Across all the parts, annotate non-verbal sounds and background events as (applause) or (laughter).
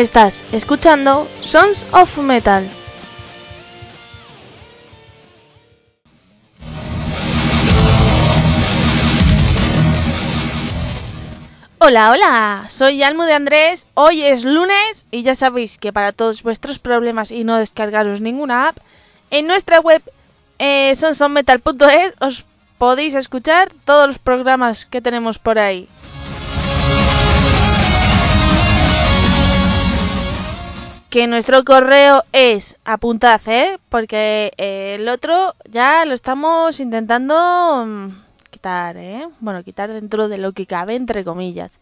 Estás escuchando Sons of Metal. Hola, hola, soy Almu de Andrés, hoy es lunes y ya sabéis que para todos vuestros problemas y no descargaros ninguna app, en nuestra web eh, sonsonmetal.es os podéis escuchar todos los programas que tenemos por ahí. Que nuestro correo es apuntad, ¿eh? Porque eh, el otro ya lo estamos intentando mm, quitar, ¿eh? Bueno, quitar dentro de lo que cabe, entre comillas.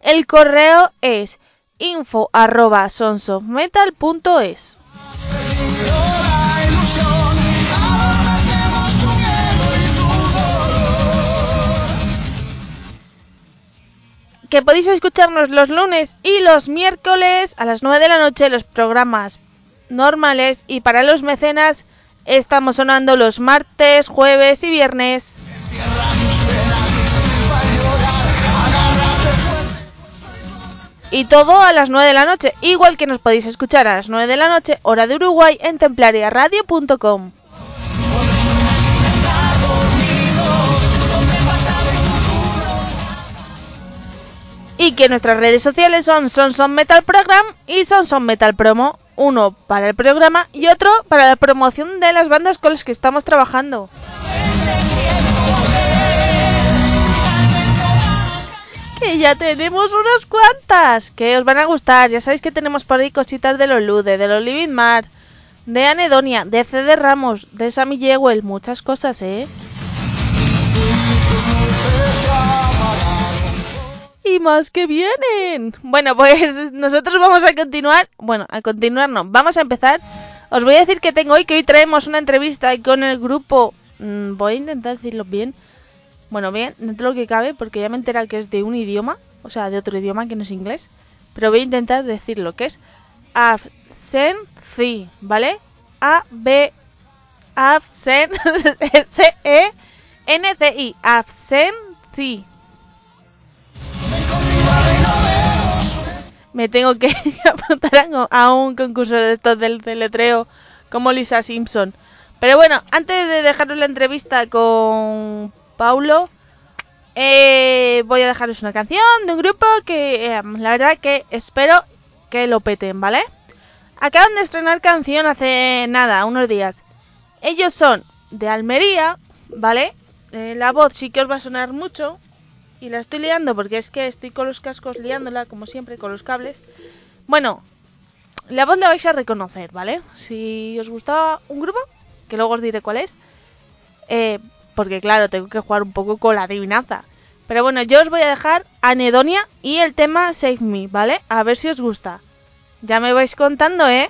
El correo es info arroba sonsofmetal.es. que podéis escucharnos los lunes y los miércoles a las 9 de la noche los programas normales y para los mecenas estamos sonando los martes, jueves y viernes. Y todo a las 9 de la noche, igual que nos podéis escuchar a las 9 de la noche, hora de Uruguay, en templariaradio.com. Y que nuestras redes sociales son Sonson Metal Program y Sonson Metal Promo. Uno para el programa y otro para la promoción de las bandas con las que estamos trabajando. Que ya tenemos unas cuantas que os van a gustar. Ya sabéis que tenemos por ahí cositas de los Lude, de los Living Mar, de Anedonia, de CD Ramos, de Sammy Jewel, muchas cosas, ¿eh? Y más que vienen. Bueno, pues nosotros vamos a continuar. Bueno, a continuar no. Vamos a empezar. Os voy a decir que tengo hoy, que hoy traemos una entrevista con el grupo. Mmm, voy a intentar decirlo bien. Bueno, bien, dentro de lo que cabe, porque ya me he enterado que es de un idioma. O sea, de otro idioma que no es inglés. Pero voy a intentar decir lo que es. Absenci, ¿vale? A, B, Absen, (laughs) S, E, N, C, I. Absenci. Me tengo que (laughs) apuntar a un concurso de estos del teletreo como Lisa Simpson. Pero bueno, antes de dejaros la entrevista con Paulo, eh, voy a dejaros una canción de un grupo que eh, la verdad que espero que lo peten, ¿vale? Acaban de estrenar canción hace nada, unos días. Ellos son de Almería, ¿vale? Eh, la voz sí que os va a sonar mucho, y la estoy liando porque es que estoy con los cascos liándola, como siempre, con los cables. Bueno, la voz la vais a reconocer, ¿vale? Si os gustaba un grupo, que luego os diré cuál es. Eh, porque claro, tengo que jugar un poco con la adivinanza. Pero bueno, yo os voy a dejar Anedonia y el tema Save Me, ¿vale? A ver si os gusta. Ya me vais contando, ¿eh?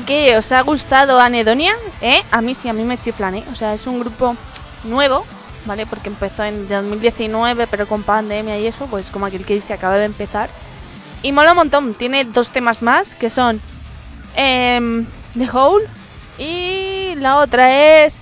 ¿Qué? ¿Os ha gustado Anedonia? ¿Eh? A mí sí, a mí me chiflan, ¿eh? O sea, es un grupo nuevo, ¿vale? Porque empezó en 2019, pero con pandemia y eso, pues como aquel que dice acaba de empezar. Y mola un montón. Tiene dos temas más, que son em, The Hole y la otra es...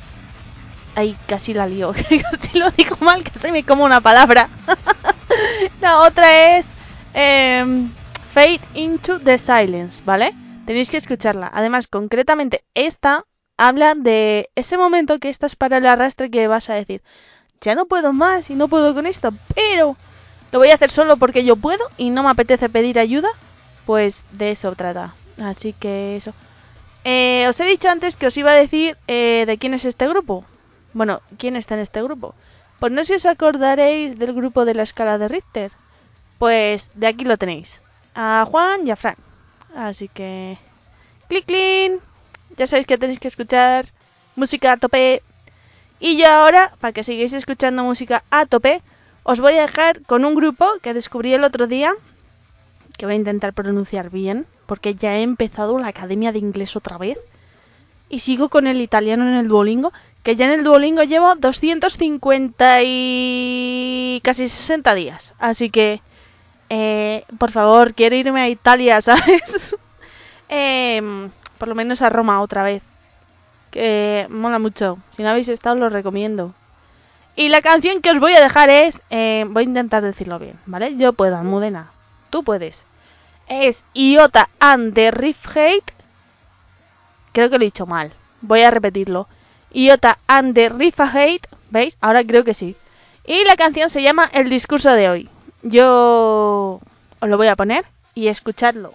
Ay, casi la lío. (laughs) casi lo digo mal, casi me como una palabra. (laughs) la otra es em, Fade into the Silence, ¿vale? Tenéis que escucharla. Además, concretamente, esta habla de ese momento que estás para el arrastre que vas a decir, ya no puedo más y no puedo con esto, pero lo voy a hacer solo porque yo puedo y no me apetece pedir ayuda. Pues de eso trata. Así que eso. Eh, os he dicho antes que os iba a decir eh, de quién es este grupo. Bueno, ¿quién está en este grupo? Pues no sé si os acordaréis del grupo de la escala de Richter. Pues de aquí lo tenéis. A Juan y a Frank. Así que... ¡Clic, clic! Ya sabéis que tenéis que escuchar música a tope. Y yo ahora, para que sigáis escuchando música a tope, os voy a dejar con un grupo que descubrí el otro día, que voy a intentar pronunciar bien, porque ya he empezado la academia de inglés otra vez. Y sigo con el italiano en el Duolingo, que ya en el Duolingo llevo 250 y casi 60 días. Así que eh, por favor, quiero irme a Italia, (laughs) ¿sabes? Em, por lo menos a Roma otra vez. Que mola mucho. Si no habéis estado, lo recomiendo. Y la canción que os voy a dejar es. Eh, voy a intentar decirlo bien, ¿vale? Yo puedo, Almudena. Tú puedes. Es Iota and the Riff Hate. Creo que lo he dicho mal. Voy a repetirlo. Iota and the Riff Hate. ¿Veis? Ahora creo que sí. Y la canción se llama El discurso de hoy. Yo os lo voy a poner y escuchadlo.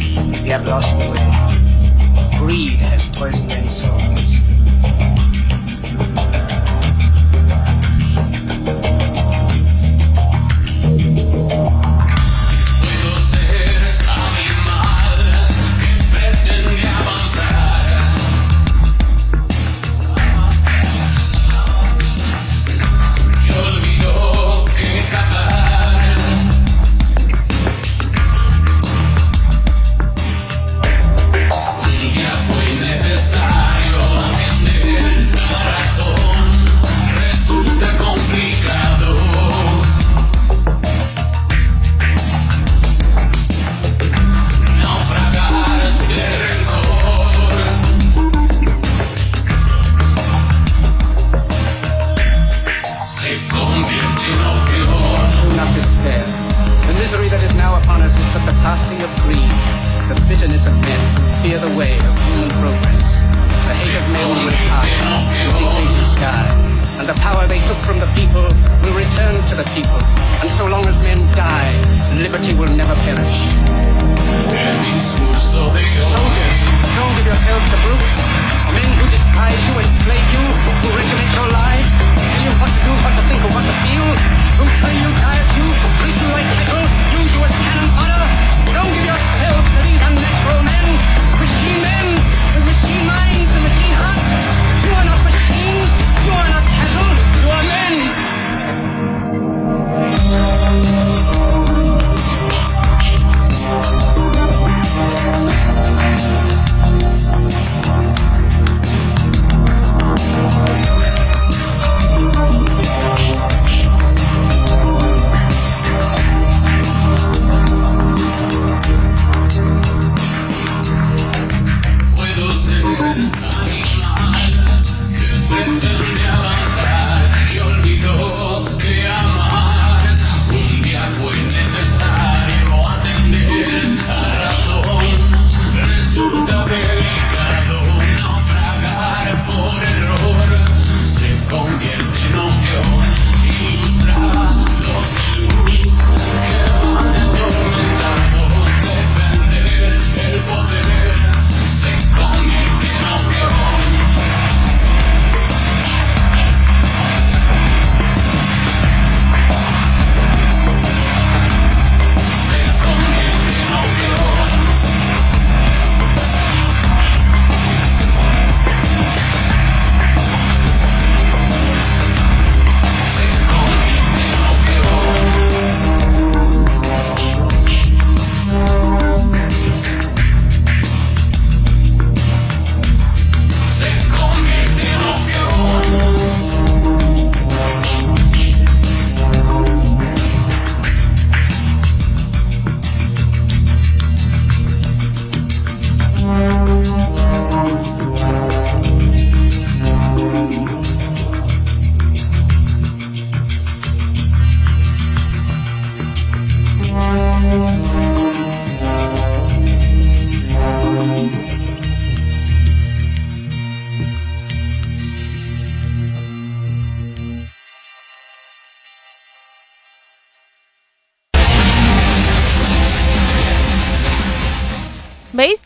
We have lost the way. Greed has poisoned men's souls.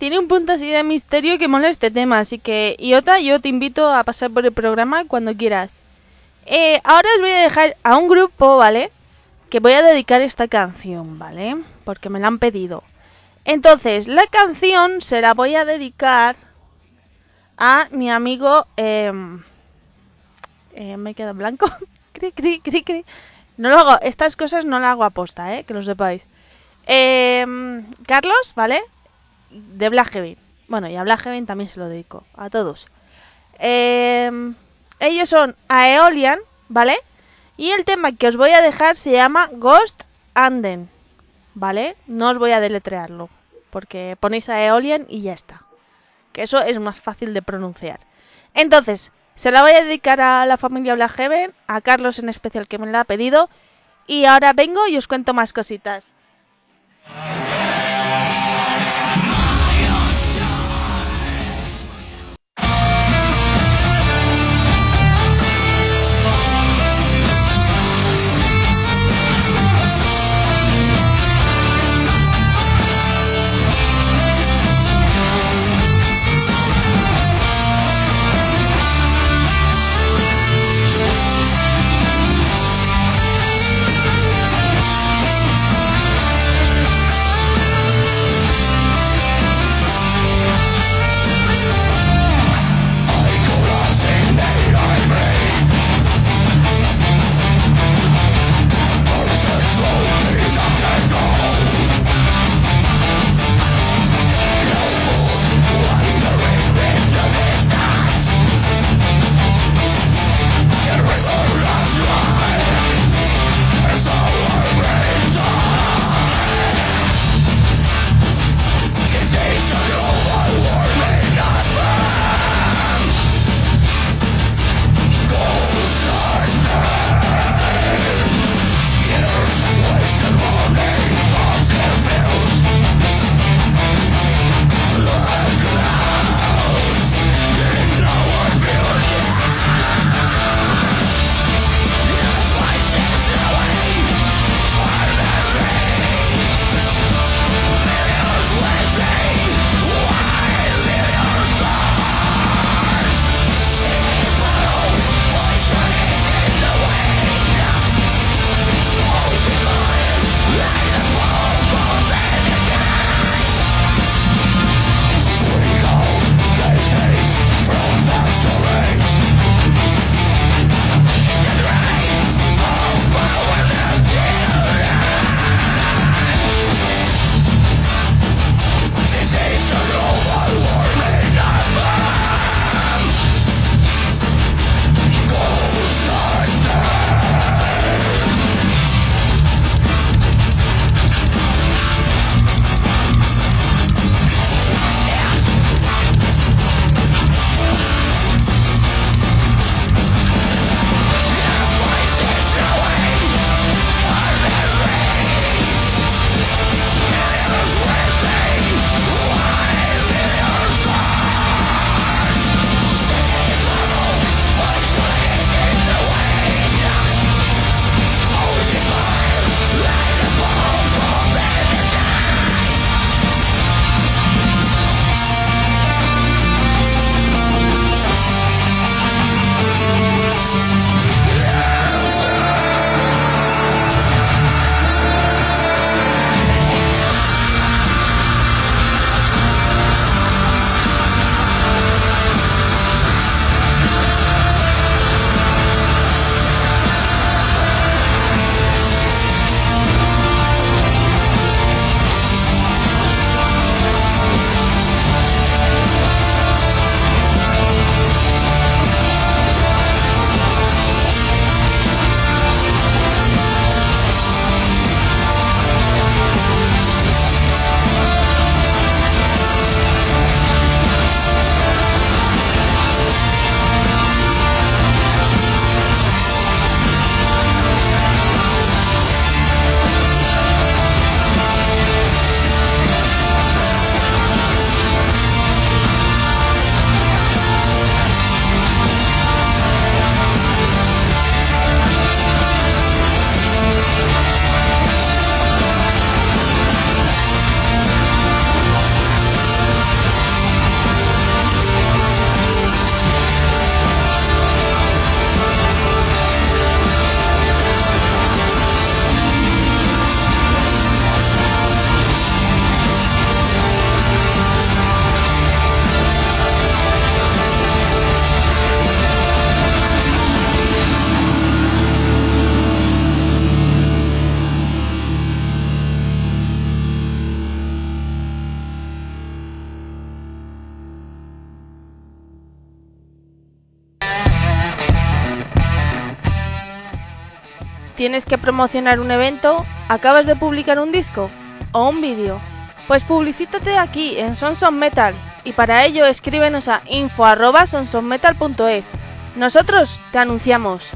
Tiene un punto así de misterio que mola este tema. Así que, Iota, yo te invito a pasar por el programa cuando quieras. Eh, ahora os voy a dejar a un grupo, ¿vale? Que voy a dedicar esta canción, ¿vale? Porque me la han pedido. Entonces, la canción se la voy a dedicar a mi amigo... em, eh, me queda en blanco. (laughs) cri, cri, cri, cri. No lo hago, estas cosas no las hago aposta, ¿eh? Que lo sepáis. Em, Carlos, ¿vale? De Black Heaven. Bueno, y a Black Heaven también se lo dedico. A todos. Em, ellos son Aeolian, ¿vale? Y el tema que os voy a dejar se llama Ghost Anden, ¿vale? No os voy a deletrearlo, porque ponéis Aeolian y ya está. Que eso es más fácil de pronunciar. Entonces, se la voy a dedicar a la familia Black Heaven, a Carlos en especial que me la ha pedido. Y ahora vengo y os cuento más cositas. ¿Tienes que promocionar un evento? ¿Acabas de publicar un disco? ¿O un vídeo? Pues publicítate aquí en Sons of Metal y para ello escríbenos a info@sonsofmetal.es. Nosotros te anunciamos.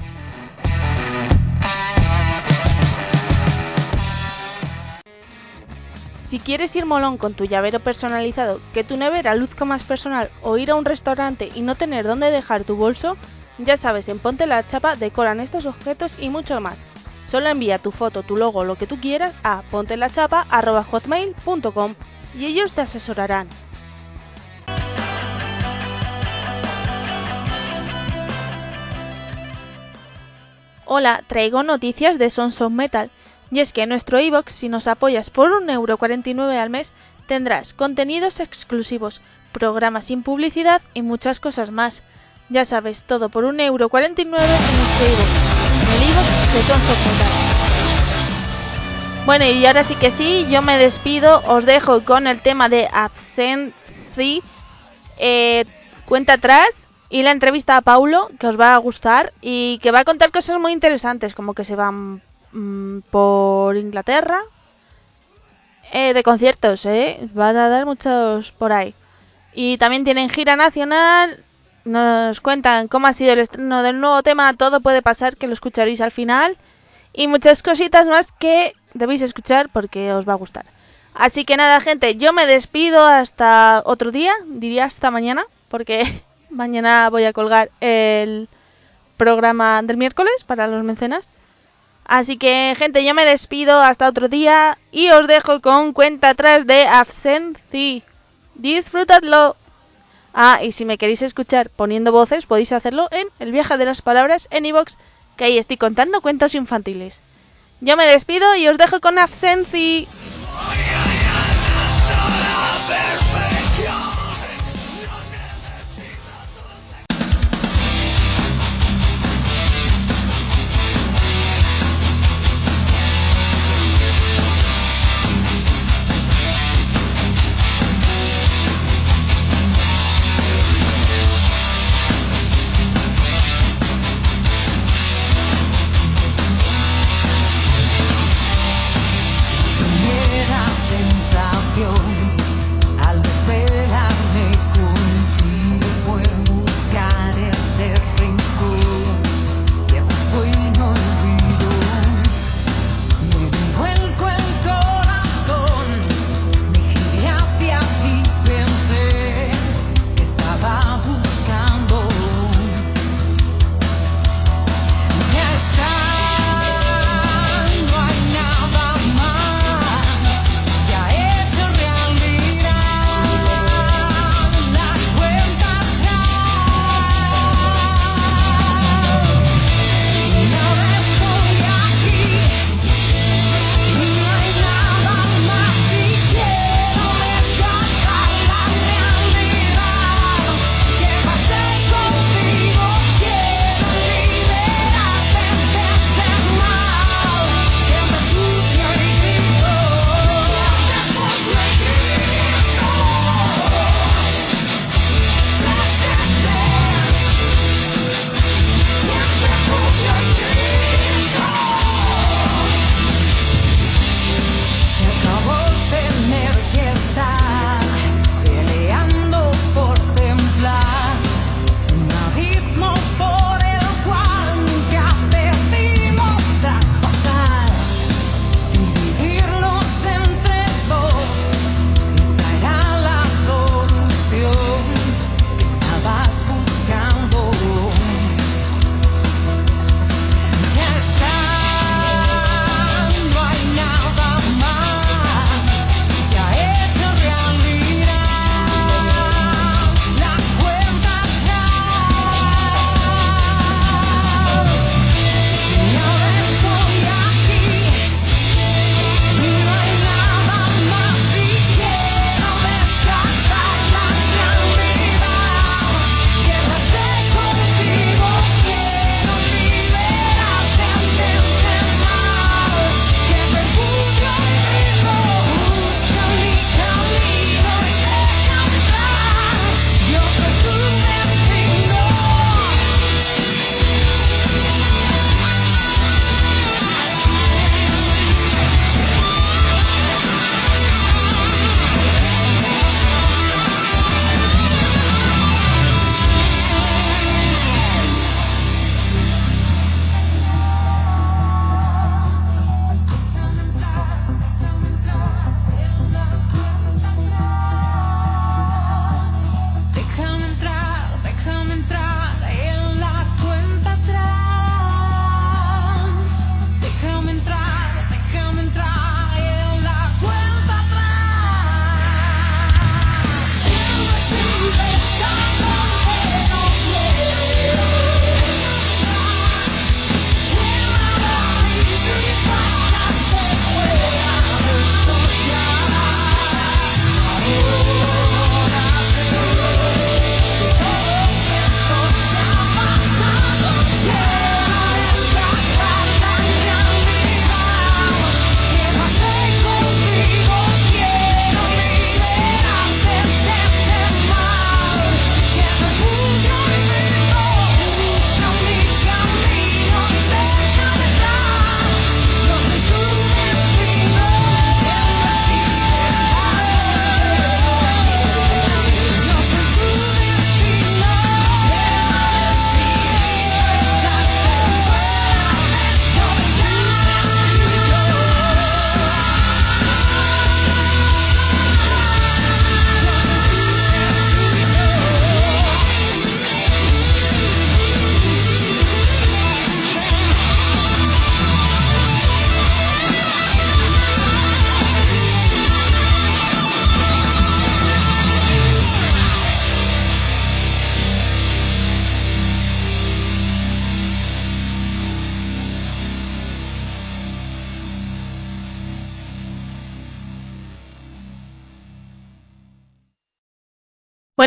Si quieres ir molón con tu llavero personalizado, que tu nevera luzca más personal o ir a un restaurante y no tener dónde dejar tu bolso, ya sabes, en Ponte la Chapa decoran estos objetos y mucho más. Solo envía tu foto, tu logo, lo que tú quieras a pontelachapa.hotmail.com y ellos te asesorarán. Hola, traigo noticias de Sons of Metal. Y es que en nuestro iBox, si nos apoyas por 1,49€ al mes, tendrás contenidos exclusivos, programas sin publicidad y muchas cosas más. Ya sabes, todo por 1,49€ en nuestro iBox, Bueno, y ahora sí que sí, yo me despido, os dejo con el tema de Absenthy, eh, cuenta atrás, y la entrevista a Paulo, que os va a gustar, y que va a contar cosas muy interesantes, como que se van mm, por Inglaterra, eh, de conciertos, ¿eh? Van a dar muchos por ahí. Y también tienen gira nacional, nos cuentan cómo ha sido el estreno del nuevo tema, todo puede pasar, que lo escucharéis al final, y muchas cositas más que debéis escuchar porque os va a gustar. Así que nada, gente, yo me despido hasta otro día, diría hasta mañana, porque (laughs) mañana voy a colgar el programa del miércoles para los mecenas. Así que, gente, yo me despido hasta otro día y os dejo con cuenta atrás de Absenthy. Disfrutadlo. Ah, y si me queréis escuchar poniendo voces, podéis hacerlo en El viaje de las palabras en iVoox, que ahí estoy contando cuentos infantiles. Yo me despido y os dejo con Absenthy.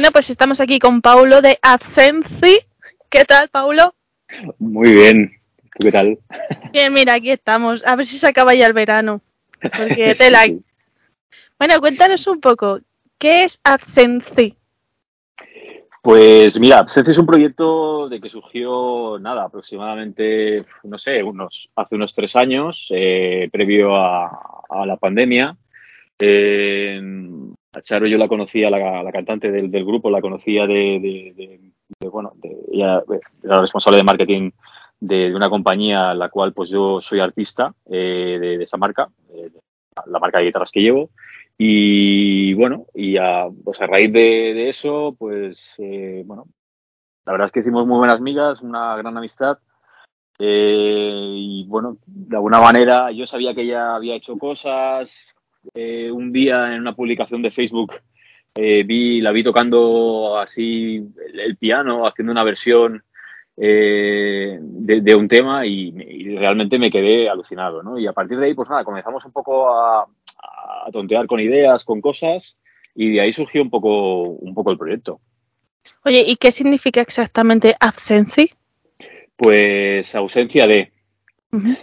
Bueno, pues estamos aquí con Paulo de Adsensi. ¿Qué tal, Paulo? Muy bien. ¿Tú qué tal? Bien, mira, aquí estamos. A ver si se acaba ya el verano. Porque (laughs) te la... Bueno, cuéntanos un poco. ¿Qué es Adsensi? Pues mira, Absenci es un proyecto de que surgió, nada, aproximadamente, no sé, unos, hace unos tres años, eh, previo a, a, la pandemia. Eh, a Charo yo la conocía, la, la cantante del, del, grupo, la conocía de, de, de, de bueno, ella era responsable de marketing de, una compañía la cual pues yo soy artista eh, de, esa marca, eh, la marca de guitarras que llevo. Y bueno, y a, pues a raíz de, eso, pues eh, bueno, la verdad es que hicimos muy buenas migas, una gran amistad. y bueno, de alguna manera yo sabía que ella había hecho cosas, eh, un día en una publicación de Facebook eh, vi, la vi tocando así el, el piano, haciendo una versión eh, de, de, un tema y, y, realmente me quedé alucinado, ¿no? Y a partir de ahí, pues nada, comenzamos un poco a, a, tontear con ideas, con cosas y de ahí surgió un poco, un poco el proyecto. Oye, ¿y qué significa exactamente absenci? Pues ausencia de. Uh -huh.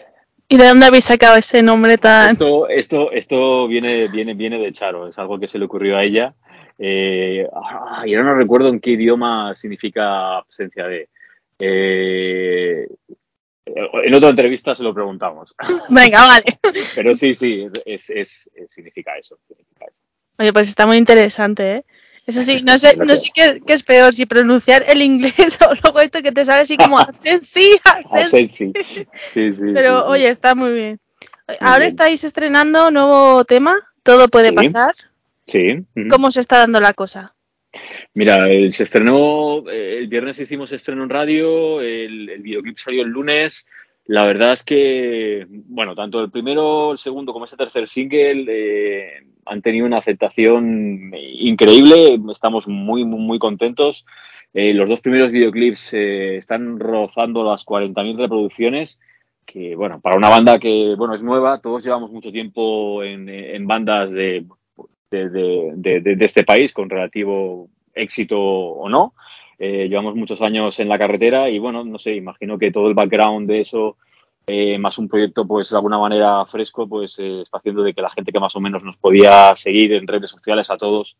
¿Y de dónde habéis sacado ese nombre tan...? Esto, esto, esto viene, viene, viene de Charo, es algo que se le ocurrió a ella. Eh, ah, yo no recuerdo en qué idioma significa ausencia de. Eh, en otra entrevista se lo preguntamos. (laughs) Venga, vale. Pero sí, sí, es, es, es, significa, eso, significa eso. Oye, pues está muy interesante, ¿eh? Eso sí, (laughs) no sé, no sé qué, qué, es peor, si pronunciar el inglés (laughs) o luego esto que te sale así como (laughs) sí, sí, sí, sí. Pero sí, oye, está muy bien. Ahora bien. estáis estrenando nuevo tema, todo puede sí, pasar. Sí. ¿Cómo se está dando la cosa? Mira, se estrenó, el viernes hicimos estreno en radio, el, el videoclip salió el lunes. La verdad es que, bueno, tanto el primero, el segundo como este tercer single eh, han tenido una aceptación increíble. Estamos muy, muy, muy contentos. Eh, los dos primeros videoclips eh, están rozando las 40.000 reproducciones, que, bueno, para una banda que, bueno, es nueva, todos llevamos mucho tiempo en, en bandas de, de, de, de, este país con relativo éxito o no. Eh, llevamos muchos años en la carretera y bueno, no sé, imagino que todo el background de eso, eh, más un proyecto pues de alguna manera fresco, pues eh, está haciendo de que la gente que más o menos nos podía seguir en redes sociales a todos,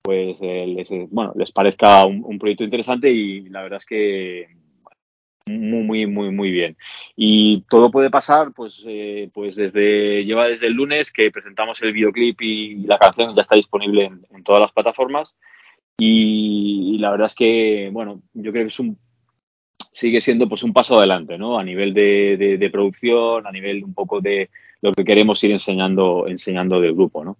pues les, bueno, les parezca un, proyecto interesante y la verdad es que muy, muy, muy, muy bien. Y todo puede pasar, pues, pues desde, lleva desde el lunes que presentamos el videoclip y la canción ya está disponible en todas las plataformas. Y, y, la verdad es que, bueno, yo creo que es un, sigue siendo pues un paso adelante, ¿no? A nivel de, de, de, producción, a nivel un poco de lo que queremos ir enseñando, enseñando del grupo, ¿no?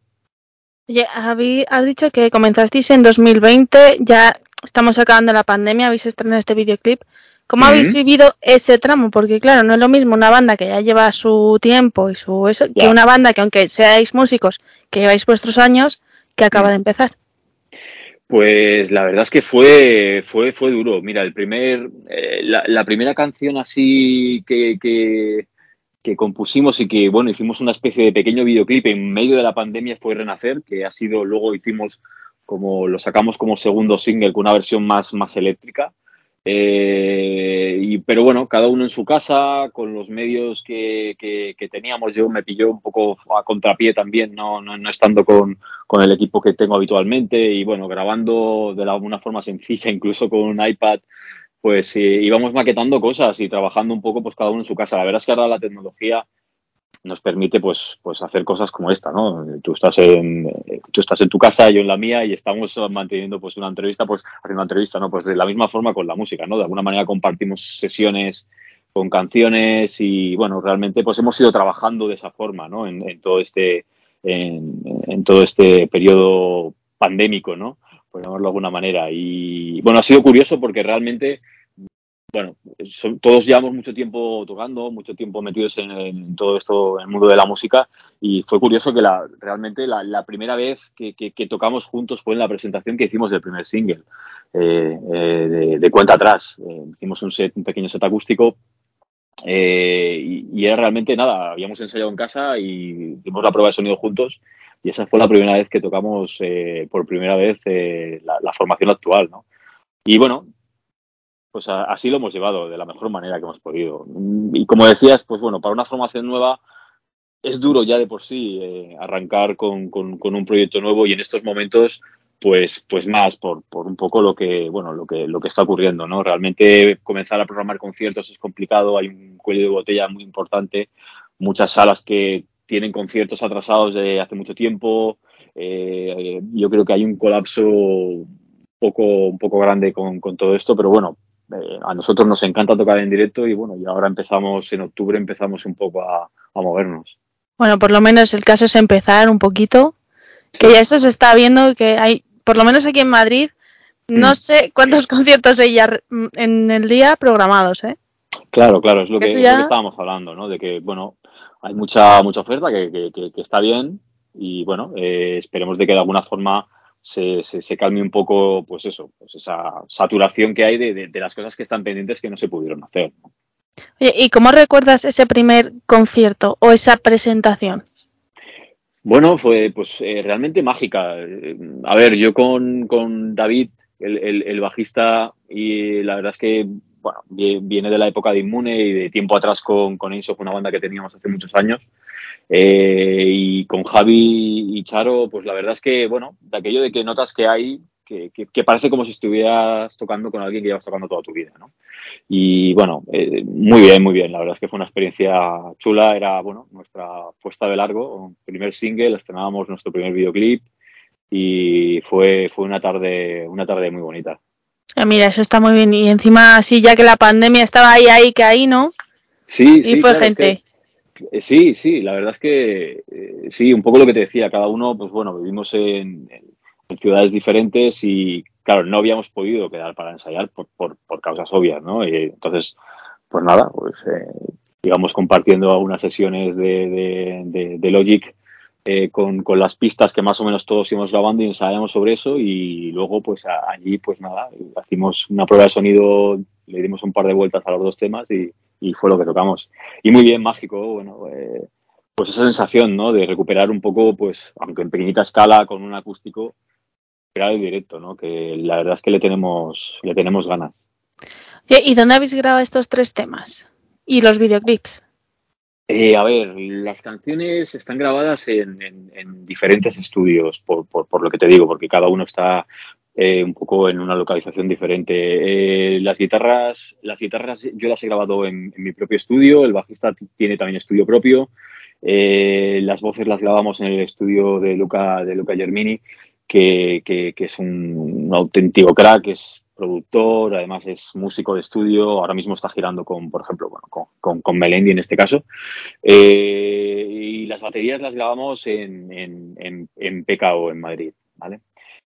Oye, Javi, has dicho que comenzasteis en 2020, ya estamos acabando la pandemia, habéis estrenado este videoclip. ¿Cómo uh -huh. habéis vivido ese tramo? Porque claro, no es lo mismo una banda que ya lleva su tiempo y su eso, yeah. que una banda que aunque seáis músicos, que lleváis vuestros años, que acaba uh -huh. de empezar. Pues la verdad es que fue, fue, fue duro. Mira, el primer, eh, la, la, primera canción así que, que, que, compusimos y que, bueno, hicimos una especie de pequeño videoclip en medio de la pandemia fue Renacer, que ha sido, luego hicimos como, lo sacamos como segundo single con una versión más, más eléctrica. Eh, y, pero bueno, cada uno en su casa, con los medios que, que, teníamos, yo me pilló un poco a contrapié también, no, no, estando con, con, el equipo que tengo habitualmente y bueno, grabando de alguna forma sencilla, incluso con un iPad, pues eh, íbamos maquetando cosas y trabajando un poco pues cada uno en su casa. La verdad es que ahora la tecnología nos permite pues, pues hacer cosas como esta, ¿no? Tú estás en, tú estás en tu casa, yo en la mía y estamos manteniendo pues una entrevista, pues haciendo una entrevista, ¿no? Pues de la misma forma con la música, ¿no? De alguna manera compartimos sesiones con canciones y bueno, realmente pues hemos ido trabajando de esa forma, ¿no? En, en todo este, en, en, todo este periodo pandémico, ¿no? Por llamarlo de alguna manera. Y bueno, ha sido curioso porque realmente bueno, son, todos llevamos mucho tiempo tocando, mucho tiempo metidos en, en, todo esto, en el mundo de la música, y fue curioso que la, realmente la, la primera vez que, que, que, tocamos juntos fue en la presentación que hicimos del primer single, eh, eh, de, de, cuenta atrás. Eh, hicimos un, set, un pequeño set acústico eh, y, y, era realmente nada, habíamos ensayado en casa y dimos la prueba de sonido juntos y esa fue la primera vez que tocamos eh, por primera vez eh, la, la, formación actual, ¿no? Y bueno, pues a, así lo hemos llevado de la mejor manera que hemos podido. Y como decías, pues bueno, para una formación nueva es duro ya de por sí eh, arrancar con, con, un proyecto nuevo y en estos momentos pues pues más por, por un poco lo que bueno lo que lo que está ocurriendo no realmente comenzar a programar conciertos es complicado hay un cuello de botella muy importante muchas salas que tienen conciertos atrasados de hace mucho tiempo eh, yo creo que hay un colapso poco un poco grande con, con todo esto pero bueno eh, a nosotros nos encanta tocar en directo y bueno y ahora empezamos en octubre empezamos un poco a, a movernos bueno, por lo menos el caso es empezar un poquito. Que ya eso se está viendo que hay, por lo menos aquí en Madrid, no sé cuántos (laughs) conciertos hay ya en el día programados, ¿eh? Claro, claro, es lo que, ya... lo que estábamos hablando, ¿no? De que, bueno, hay mucha mucha oferta que, que, que está bien y, bueno, eh, esperemos de que de alguna forma se, se, se, calme un poco, pues eso, pues esa saturación que hay de, de, de, las cosas que están pendientes que no se pudieron hacer. ¿no? Oye, ¿y cómo recuerdas ese primer concierto o esa presentación? Bueno, fue pues eh, realmente mágica. A ver, yo con, con David, el, el, el, bajista, y la verdad es que bueno, viene de la época de Inmune y de tiempo atrás con, con Enso, una banda que teníamos hace muchos años. Eh, y con Javi y Charo, pues la verdad es que, bueno, de aquello de que notas que hay que, que, que, parece como si estuvieras tocando con alguien que llevas tocando toda tu vida, ¿no? Y bueno, eh, muy bien, muy bien. La verdad es que fue una experiencia chula. Era, bueno, nuestra puesta de largo, primer single, estrenábamos nuestro primer videoclip y fue, fue una tarde, una tarde muy bonita. Ah, mira, eso está muy bien. Y encima, sí, ya que la pandemia estaba ahí, ahí, que ahí, ¿no? Sí, y sí. fue claro, gente. Es que, sí, sí, la verdad es que eh, sí, un poco lo que te decía, cada uno, pues bueno, vivimos en, ciudades diferentes y, claro, no habíamos podido quedar para ensayar por, por, causas obvias, ¿no? Y entonces, pues nada, pues eh, íbamos compartiendo algunas sesiones de, Logic eh, con, las pistas que más o menos todos íbamos grabando y ensayamos sobre eso y luego, pues allí, pues nada, hicimos una prueba de sonido, le dimos un par de vueltas a los dos temas y, y fue lo que tocamos. Y muy bien, mágico, bueno, eh, pues esa sensación, ¿no? De recuperar un poco, pues, aunque en pequeñita escala, con un acústico, el directo, ¿no? Que la verdad es que le tenemos, le tenemos ganas. ¿Y dónde habéis grabado estos tres temas? ¿Y los videoclips? Eh, a ver, las canciones están grabadas en, en, en diferentes estudios, por, por, por, lo que te digo, porque cada uno está eh, un poco en una localización diferente. Eh, las guitarras, las guitarras yo las he grabado en, mi propio estudio, el bajista tiene también estudio propio. Eh, las voces las grabamos en el estudio de Luca, de Luca Germini que, que, es un, un, auténtico crack, es productor, además es músico de estudio, ahora mismo está girando con, por ejemplo, bueno, con, con, Melendi en este caso. Y las baterías las grabamos en, en, en, en PKO, en Madrid, ¿vale?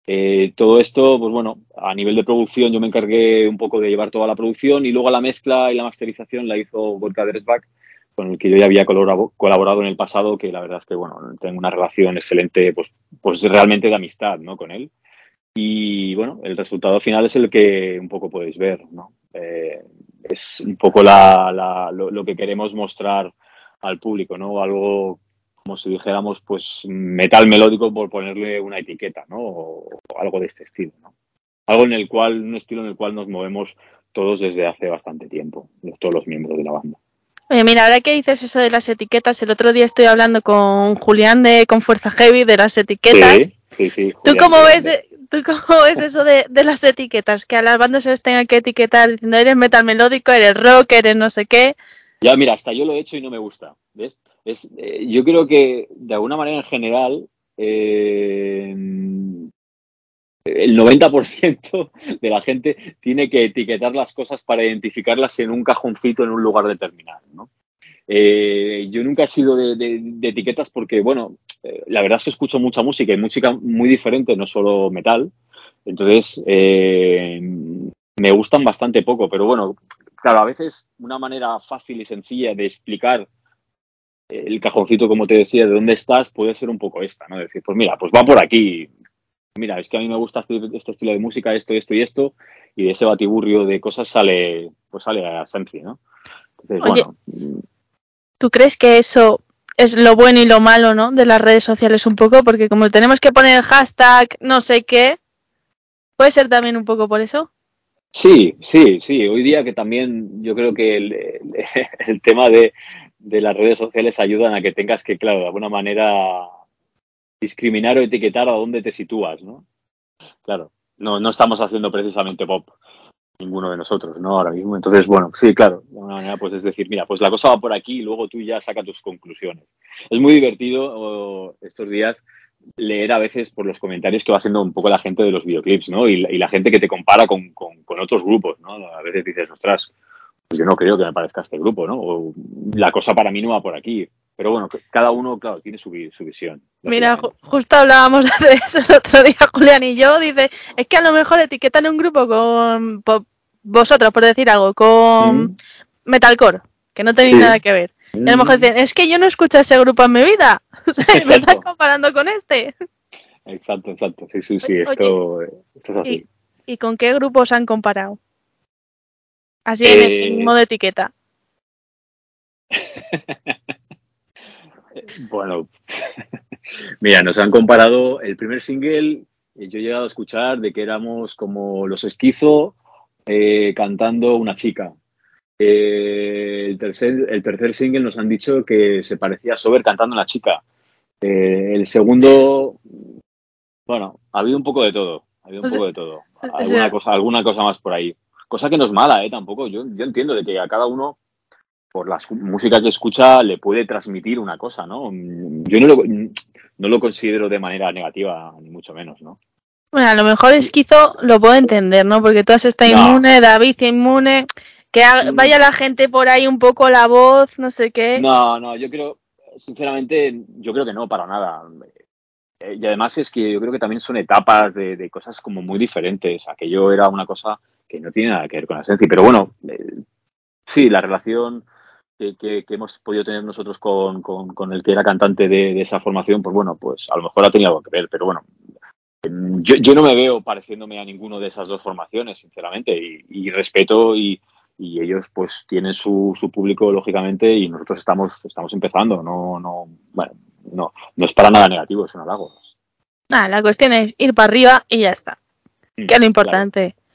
Eh, todo esto, pues bueno, a nivel de producción yo me encargué un poco de llevar toda la producción y luego la mezcla y la masterización la hizo Volka Dresbach, con el que yo ya había colaborado en el pasado, que la verdad es que, bueno, tengo una relación excelente, pues, pues realmente de amistad, ¿no? Con él. Y bueno, el resultado final es el que un poco podéis ver, ¿no? Eh, es un poco la, la, lo, lo, que queremos mostrar al público, ¿no? Algo como si dijéramos, pues metal melódico por ponerle una etiqueta, ¿no? O, o algo de este estilo, ¿no? Algo en el cual, un estilo en el cual nos movemos todos desde hace bastante tiempo, todos los miembros de la banda. Oye, mira, ahora que dices eso de las etiquetas, el otro día estoy hablando con Julián de Con Fuerza Heavy de las etiquetas. Sí, sí, sí. ¿Tú cómo, ves, ¿Tú cómo ves eso de, de, las etiquetas? Que a las bandas se les tengan que etiquetar diciendo eres metal melódico, eres rock, eres no sé qué. Ya, mira, hasta yo lo he hecho y no me gusta. ¿Ves? Eh, yo creo que de alguna manera en general eh, el 90% de la gente tiene que etiquetar las cosas para identificarlas en un cajoncito en un lugar determinado, ¿no? Eh, yo nunca he sido de, etiquetas porque, bueno, eh, la verdad es que escucho mucha música y música muy diferente, no solo metal. Entonces, me gustan bastante poco, pero bueno, claro, a veces una manera fácil y sencilla de explicar el cajoncito, como te decía, de dónde estás, puede ser un poco esta, ¿no? Decir, pues mira, pues va por aquí, mira, es que a mí me gusta este, este, estilo de música, esto, esto y esto, y de ese batiburrio de cosas sale, pues sale a Sensi, ¿no? Entonces, Oye, bueno. ¿Tú crees que eso es lo bueno y lo malo, ¿no? De las redes sociales un poco, porque como tenemos que poner el hashtag no sé qué, puede ser también un poco por eso. Sí, sí, sí. Hoy día que también yo creo que el, el, (laughs) el tema de, de, las redes sociales ayudan a que tengas que, claro, de alguna manera discriminar o etiquetar a dónde te sitúas, ¿no? Claro, no, no estamos haciendo precisamente pop ninguno de nosotros, ¿no? Ahora mismo. Entonces, bueno, sí, claro, de alguna manera, pues es decir, mira, pues la cosa va por aquí y luego tú ya saca tus conclusiones. Es muy divertido estos días leer a veces por los comentarios que va haciendo un poco la gente de los videoclips, ¿no? Y, y la gente que te compara con, con, con, otros grupos, ¿no? A veces dices, ostras, pues yo no creo que me parezca este grupo, ¿no? O la cosa para mí no va por aquí. Pero bueno, cada uno, claro, tiene su, su visión. Mira, ju justo hablábamos (laughs) de eso el otro día, Julián y yo. Dice, es que a lo mejor etiquetan un grupo con por vosotros, por decir algo, con mm. metalcore, que no tenéis sí. nada que ver. Mm. Y a lo mejor dicen, es que yo no escucho ese grupo en mi vida. (laughs) O sea, me estás comparando con este. Exacto, exacto. Sí, sí, sí, esto, esto es así. ¿Y, ¿Y, con qué grupos han comparado? Así eh... en, en modo etiqueta. (laughs) bueno, (laughs) mira, nos han comparado el primer single, eh, yo he llegado a escuchar de que éramos como los esquizo eh, cantando una chica. Eh, el, tercer, el tercer single nos han dicho que se parecía a Sober cantando una chica. Eh, el segundo, bueno, ha habido un poco de todo. Ha habido un poco de todo. Alguna cosa, alguna cosa más por ahí. Cosa que no es mala, ¿eh? Tampoco. Yo, yo entiendo de que a cada uno por la música que escucha le puede transmitir una cosa, ¿no? Yo no lo, no lo considero de manera negativa, ni mucho menos, ¿no? Bueno, a lo mejor esquizo lo puedo entender, ¿no? Porque tú está no. inmune, David inmune, que vaya la gente por ahí un poco la voz, no sé qué. No, no, yo creo, sinceramente, yo creo que no, para nada. Eh, y además es que yo creo que también son etapas de, de, cosas como muy diferentes. Aquello era una cosa que no tiene nada que ver con la esencia. Pero bueno, eh, sí, la relación que, que, que, hemos podido tener nosotros con, con, con el que era cantante de, de, esa formación, pues bueno, pues a lo mejor ha tenido algo que ver. Pero bueno, yo, yo no me veo pareciéndome a ninguno de esas dos formaciones, sinceramente, y, y respeto y, y, ellos pues tienen su, su, público, lógicamente, y nosotros estamos, estamos empezando, no, no, bueno, no, no es para nada negativo, es un halago. Nada, la cuestión es ir para arriba y ya está, mm, que es lo importante. Claro.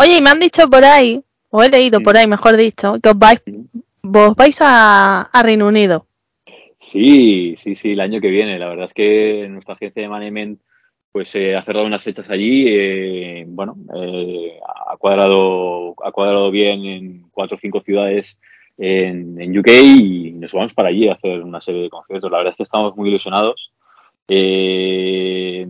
Oye, y me han dicho por ahí, o he leído por ahí, mejor dicho, que os vais, vos vais a, a Reino Unido. Sí, sí, sí, el año que viene. La verdad es que nuestra agencia de management pues eh, ha cerrado unas fechas allí, eh, bueno, eh, ha, cuadrado, ha cuadrado bien en cuatro o cinco ciudades en, en, UK y nos vamos para allí a hacer una serie de conciertos. La verdad es que estamos muy ilusionados. Eh,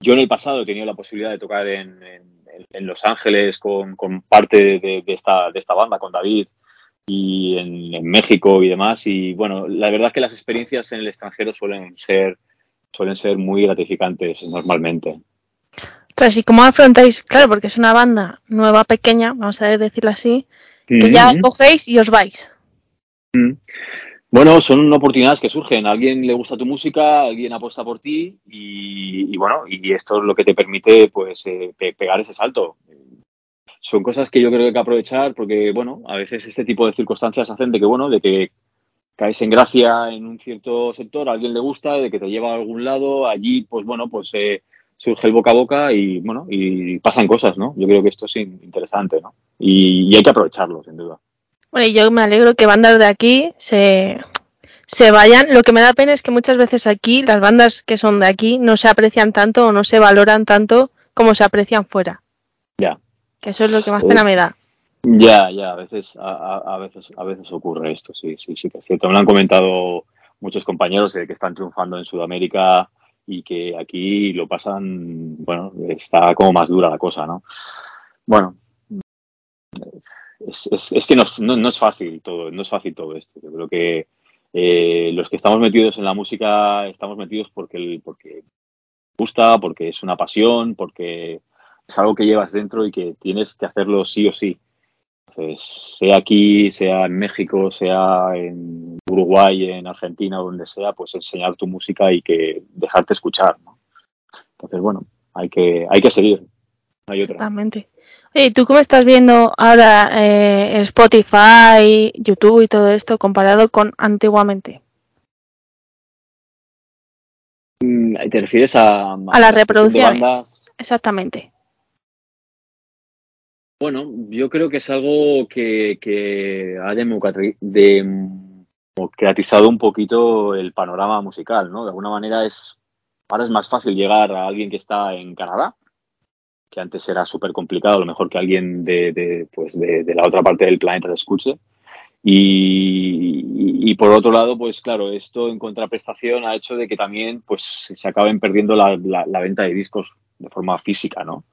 yo en el pasado he tenido la posibilidad de tocar en, en, en Los Ángeles con, con parte de, de, esta, de esta banda, con David, y en, en México y demás. Y bueno, la verdad es que las experiencias en el extranjero suelen ser suelen ser muy gratificantes normalmente. Entonces, ¿y cómo afrontáis? Claro, porque es una banda nueva, pequeña, vamos a decirlo así, que mm -hmm. ya cogéis y os vais. Mm bueno, son oportunidades que surgen. Alguien le gusta tu música, alguien apuesta por ti y, y bueno, y esto es lo que te permite pues eh, pegar ese salto. Son cosas que yo creo que hay que aprovechar porque, bueno, a veces este tipo de circunstancias hacen de que, bueno, de que caes en gracia en un cierto sector, a alguien le gusta, de que te lleva a algún lado, allí, pues bueno, pues eh, surge el boca a boca y bueno, y pasan cosas, ¿no? Yo creo que esto es interesante, ¿no? Y, y hay que aprovecharlo, sin duda. Bueno, y yo me alegro que bandas de aquí se, se vayan. Lo que me da pena es que muchas veces aquí las bandas que son de aquí no se aprecian tanto o no se valoran tanto como se aprecian fuera. Ya. Que eso es lo que más pena me da. Ya, ya, a veces, a, a, veces, a veces ocurre esto, sí, sí, sí, que es cierto. Me lo han comentado muchos compañeros de que están triunfando en Sudamérica y que aquí lo pasan, bueno, está como más dura la cosa, ¿no? Bueno, es, que no, no, es fácil todo, no es fácil todo esto. Yo creo que eh, los que estamos metidos en la música estamos metidos porque, porque gusta, porque es una pasión, porque es algo que llevas dentro y que tienes que hacerlo sí o sí. Entonces, sea aquí, sea en México, sea en Uruguay, en Argentina, donde sea, pues enseñar tu música y que dejarte escuchar, ¿no? Entonces, bueno, hay que, hay que seguir. Hay otra. Exactamente. Oye, ¿tú cómo estás viendo ahora eh, Spotify, YouTube y todo esto comparado con antiguamente? Mm, ¿Te refieres a, a las reproducciones? Exactamente. Bueno, yo creo que es algo que, que ha democratizado un poquito el panorama musical, ¿no? De alguna manera es ahora es más fácil llegar a alguien que está en Canadá, que antes era súper complicado, a lo mejor que alguien de, de pues de, la otra parte del planeta te escuche. Y, y, por otro lado, pues claro, esto en contraprestación ha hecho de que también pues se acaben perdiendo la, la, venta de discos de forma física, ¿no?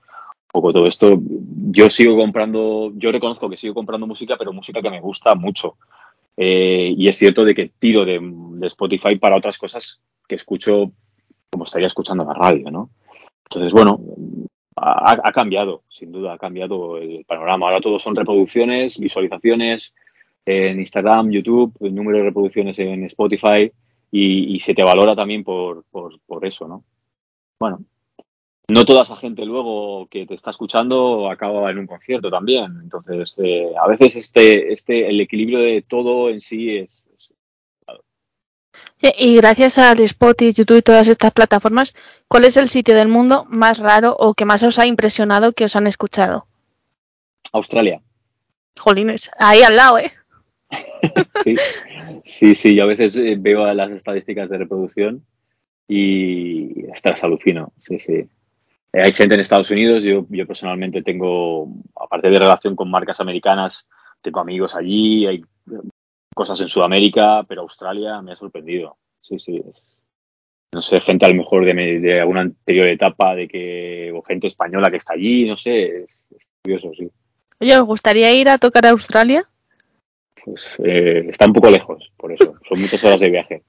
poco todo esto. Yo sigo comprando, yo reconozco que sigo comprando música, pero música que me gusta mucho. Eh, y es cierto de que tiro de, Spotify para otras cosas que escucho como estaría escuchando la radio, ¿no? Entonces, bueno, ha, ha, cambiado, sin duda, ha cambiado el panorama. Ahora todo son reproducciones, visualizaciones en Instagram, YouTube, el número de reproducciones en Spotify y, se te valora también por, por, eso, ¿no? Bueno, no toda esa gente luego que te está escuchando acaba en un concierto también. Entonces, eh, a veces este, este, el equilibrio de todo en sí es y gracias al Spotify, YouTube y todas estas plataformas, ¿cuál es el sitio del mundo más raro o que más os ha impresionado que os han escuchado? Australia. Jolines, ahí al lado, ¿eh? (laughs) sí, sí, sí, yo a veces eh, veo las estadísticas de reproducción y estás alucino, sí, sí. Eh, hay gente en Estados Unidos, yo, yo personalmente tengo, aparte de relación con marcas americanas, tengo amigos allí, hay cosas en Sudamérica, pero Australia me ha sorprendido. Sí, sí. No sé, gente a lo mejor de, de alguna anterior etapa, de que, o gente española que está allí, no sé, es, es curioso, sí. Oye, ¿os gustaría ir a tocar a Australia? Pues eh, está un poco lejos, por eso. Son muchas horas de viaje.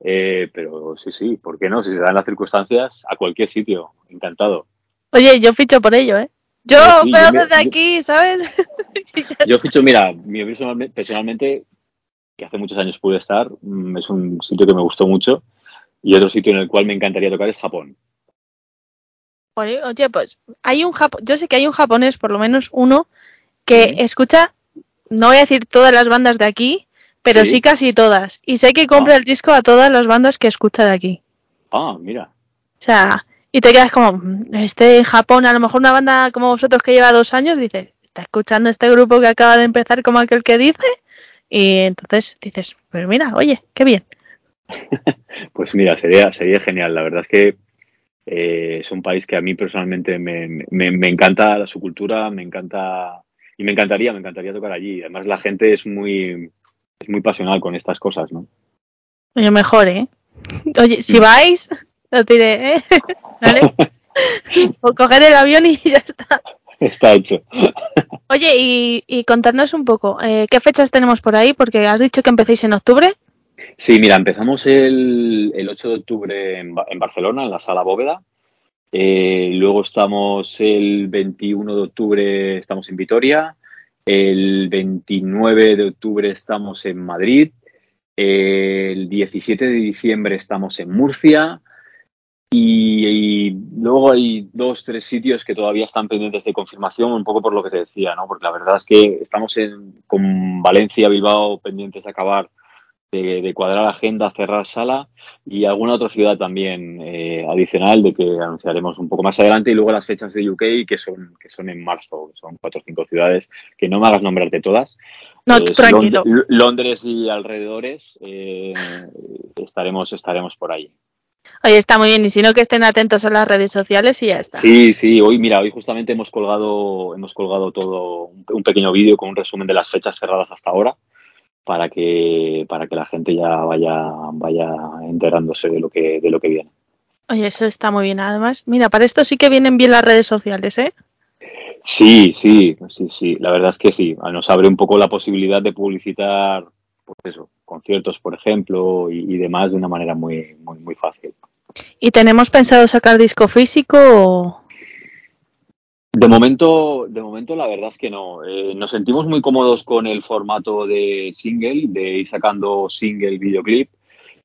Eh, pero sí, sí, ¿por qué no? Si se dan las circunstancias, a cualquier sitio, encantado. Oye, yo ficho por ello, ¿eh? Yo sí, veo desde yo, aquí, ¿sabes? (laughs) yo ficho, mira, mi personalmente, personalmente, que hace muchos años pude estar, mm, es un sitio que me gustó mucho, y otro sitio en el cual me encantaría tocar es Japón. Oye, oye pues hay un Japo yo sé que hay un japonés, por lo menos uno, que mm. escucha, no voy a decir todas las bandas de aquí, pero sí, sí casi todas. Y sé que compra ah. el disco a todas las bandas que escucha de aquí. Ah, mira. O sea, y te quedas como, este en Japón, a lo mejor una banda como vosotros que lleva dos años, dice, está escuchando este grupo que acaba de empezar como aquel que dice, y entonces dices, pues mira, oye, qué bien. (laughs) pues mira, sería, sería genial. La verdad es que eh, es un país que a mí personalmente me, me, me encanta su cultura, me encanta, y me encantaría, me encantaría tocar allí. Además la gente es muy, es muy pasional con estas cosas, ¿no? Oye, mejor, ¿eh? Oye, si vais, lo diré, ¿eh? (laughs) ¿Vale? (laughs) o coger el avión y ya está. Está hecho. Oye, y, y contadnos un poco, eh, ¿qué fechas tenemos por ahí? Porque has dicho que empecéis en octubre. Sí, mira, empezamos el, el 8 de octubre en, en, Barcelona, en la Sala Bóveda. Eh, luego estamos el 21 de octubre, estamos en Vitoria. El 29 de octubre estamos en Madrid. El 17 de diciembre estamos en Murcia. Y, y, luego hay dos, tres sitios que todavía están pendientes de confirmación, un poco por lo que te decía, ¿no? Porque la verdad es que estamos en, con Valencia, Bilbao pendientes de acabar de, de, cuadrar agenda, cerrar sala y alguna otra ciudad también eh, adicional de que anunciaremos un poco más adelante y luego las fechas de UK que son que son en marzo, son cuatro o cinco ciudades que no me hagas nombrarte todas. No, eh, tranquilo. Lond Londres y alrededores eh, estaremos estaremos por ahí. Oye, está muy bien, y si no que estén atentos a las redes sociales y ya está. Sí, sí, hoy mira, hoy justamente hemos colgado hemos colgado todo un, pequeño vídeo con un resumen de las fechas cerradas hasta ahora para que para que la gente ya vaya vaya enterándose de lo que de lo que viene. Oye, eso está muy bien. Además, mira, para esto sí que vienen bien las redes sociales, ¿eh? Sí, sí, sí, sí. La verdad es que sí. Nos abre un poco la posibilidad de publicitar, pues eso, conciertos, por ejemplo, y, y demás de una manera muy, muy, muy fácil. ¿Y tenemos pensado sacar disco físico o...? De momento, de momento la verdad es que no. Eh, nos sentimos muy cómodos con el formato de single, de ir sacando single videoclip.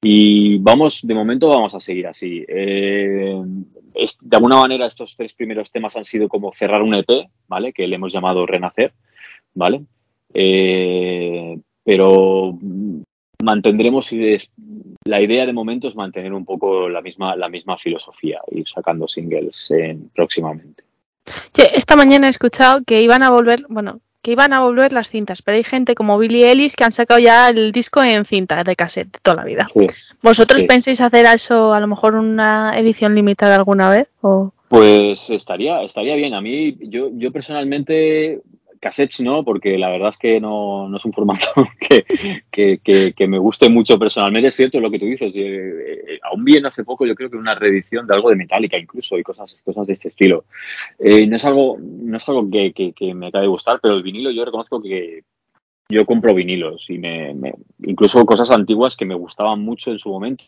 Y vamos, de momento vamos a seguir así. Eh, es, de alguna manera estos tres primeros temas han sido como cerrar un EP, ¿vale? Que le hemos llamado Renacer, ¿vale? Eh, pero mantendremos la idea de momento es mantener un poco la misma, la misma filosofía, ir sacando singles en, próximamente. esta mañana he escuchado que iban a volver, bueno, que iban a volver las cintas, pero hay gente como Billy Ellis que han sacado ya el disco en cinta de cassette de toda la vida. ¿Vosotros pensáis hacer eso a lo mejor una edición limitada alguna vez? O? Pues estaría, estaría bien. A mí, yo, yo personalmente cassettes no, porque la verdad es que no, no es un formato (laughs) que, que, que, me guste mucho personalmente. Es cierto lo que tú dices. Eh, eh, aún bien hace poco yo creo que una reedición de algo de Metallica incluso y cosas, cosas de este estilo. Eh, no es algo, no es algo que, me acabe de gustar, pero el vinilo yo reconozco que yo compro vinilos y me, incluso cosas antiguas que me gustaban mucho en su momento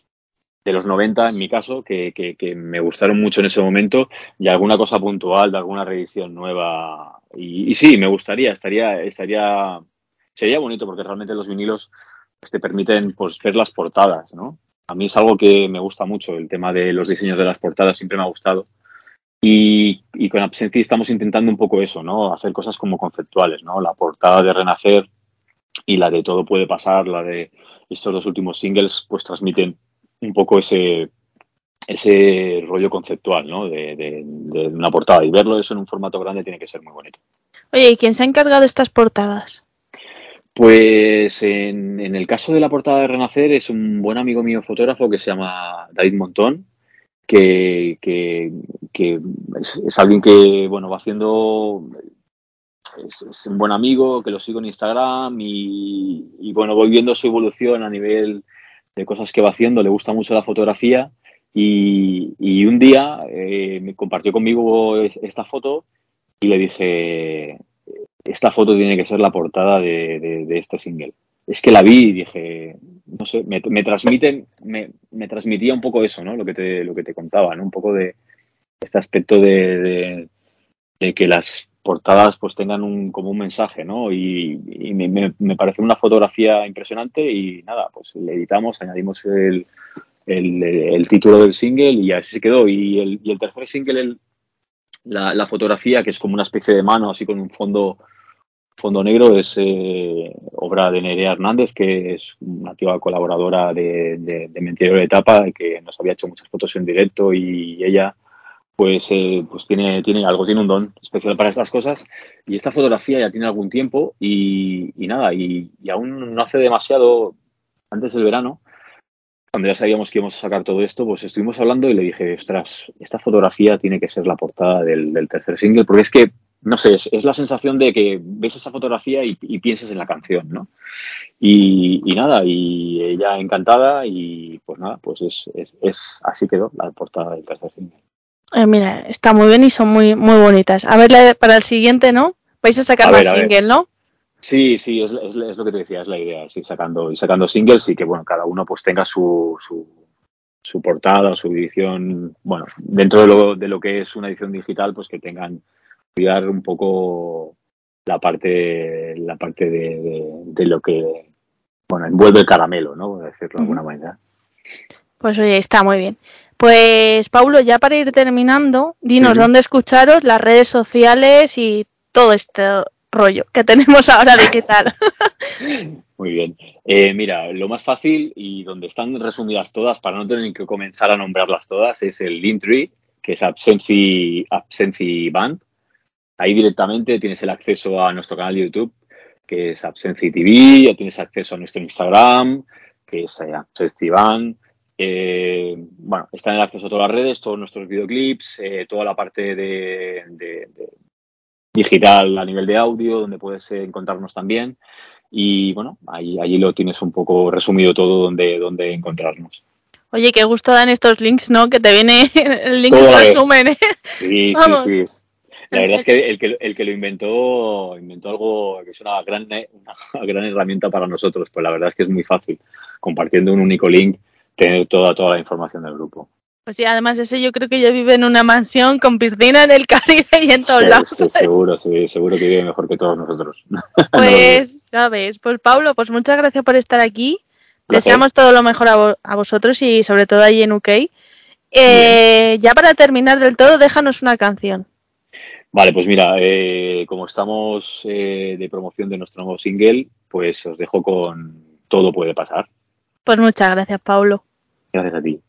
de los 90 en mi caso, que, que, me gustaron mucho en ese momento, y alguna cosa puntual de alguna reedición nueva. Y, sí, me gustaría, estaría, estaría, sería bonito porque realmente los vinilos pues, te permiten pues, ver las portadas, ¿no? A mí es algo que me gusta mucho, el tema de los diseños de las portadas siempre me ha gustado. Y, y con Absenti estamos intentando un poco eso, ¿no? Hacer cosas como conceptuales, ¿no? La portada de Renacer y la de Todo puede pasar, la de estos dos últimos singles, pues transmiten un poco ese, ese rollo conceptual ¿no? de, una portada y verlo eso en un formato grande tiene que ser muy bonito. Oye, ¿y quién se ha encargado de estas portadas? Pues en, el caso de la portada de Renacer es un buen amigo mío fotógrafo que se llama David Montón, que, que, es, alguien que bueno va haciendo es, un buen amigo, que lo sigo en Instagram y, y bueno voy viendo su evolución a nivel de cosas que va haciendo, le gusta mucho la fotografía y, un día eh, me compartió conmigo esta foto y le dije, esta foto tiene que ser la portada de, este single. Es que la vi y dije, no sé, me, me transmite, me, transmitía un poco eso, ¿no? Lo que te, lo que te contaba, ¿no? Un poco de este aspecto de, de que las portadas pues tengan un, como un mensaje, ¿no? Y, me, me, pareció una fotografía impresionante y nada, pues le editamos, añadimos el, el, título del single y así se quedó. Y el, y el tercer single, la, fotografía, que es como una especie de mano, así con un fondo fondo negro, es eh, obra de Nerea Hernández, que es una antigua colaboradora de, de, de Etapa, que nos había hecho muchas fotos en directo y ella pues, eh, pues tiene, tiene algo, tiene un don especial para estas cosas. Y esta fotografía ya tiene algún tiempo y, nada, y, aún no hace demasiado, antes del verano, cuando ya sabíamos que íbamos a sacar todo esto, pues estuvimos hablando y le dije, ostras, esta fotografía tiene que ser la portada del, tercer single, porque es que, no sé, es, la sensación de que ves esa fotografía y, piensas en la canción, ¿no? Y, nada, y ella encantada y pues nada, pues es, es así quedó la portada del tercer single. Eh, mira, está muy bien y son muy, muy bonitas. A ver, para el siguiente, ¿no? Vais a sacar más single, ¿no? Sí, sí, es, es, lo que te decía, es la idea, sí, sacando, y sacando singles y que, bueno, cada uno pues tenga su, su, su portada, su edición, bueno, dentro de lo, de lo que es una edición digital, pues que tengan, cuidar un poco la parte, la parte de, de, lo que, bueno, envuelve el caramelo, ¿no? Por decirlo de alguna manera. Pues oye, está muy bien. Pues Paulo, ya para ir terminando, dinos dónde escucharos, las redes sociales y todo este rollo que tenemos (laughs) ahora digital. Muy bien. Eh, mira, lo más fácil y donde están resumidas todas, para no tener que comenzar a nombrarlas todas, es el Linktree, que es Absenci Band. Ahí directamente tienes el acceso a nuestro canal de YouTube, que es Absenci TV, ya tienes acceso a nuestro Instagram, que es eh, Absenci Band eh, bueno, está en el acceso a todas las redes, todos nuestros videoclips, eh, toda la parte de, digital a nivel de audio, donde puedes encontrarnos también. Y bueno, ahí, allí lo tienes un poco resumido todo donde, donde encontrarnos. Oye, qué gusto dan estos links, ¿no? Que te viene (laughs) el link de resumen, ¿eh? Sí, sí, sí. La verdad es que el, que el que lo inventó, inventó algo que es una gran, una (laughs) gran herramienta para nosotros. Pues la verdad es que es muy fácil. Compartiendo un único link, tener toda, toda la información del grupo. Pues sí, además ese yo creo que yo vive en una mansión con piscina en el Caribe y en todos lados. seguro, sí, seguro que vive mejor que todos nosotros. (laughs) Pues, ya ves. Pues Pablo, pues muchas gracias por estar aquí. Deseamos todo lo mejor a, vosotros y sobre todo ahí en UK. Eh, ya para terminar del todo, déjanos una canción. Vale, pues mira, eh, como estamos eh, de promoción de nuestro nuevo single, pues os dejo con Todo puede pasar. Pues muchas gracias, Paulo. Gracias a ti.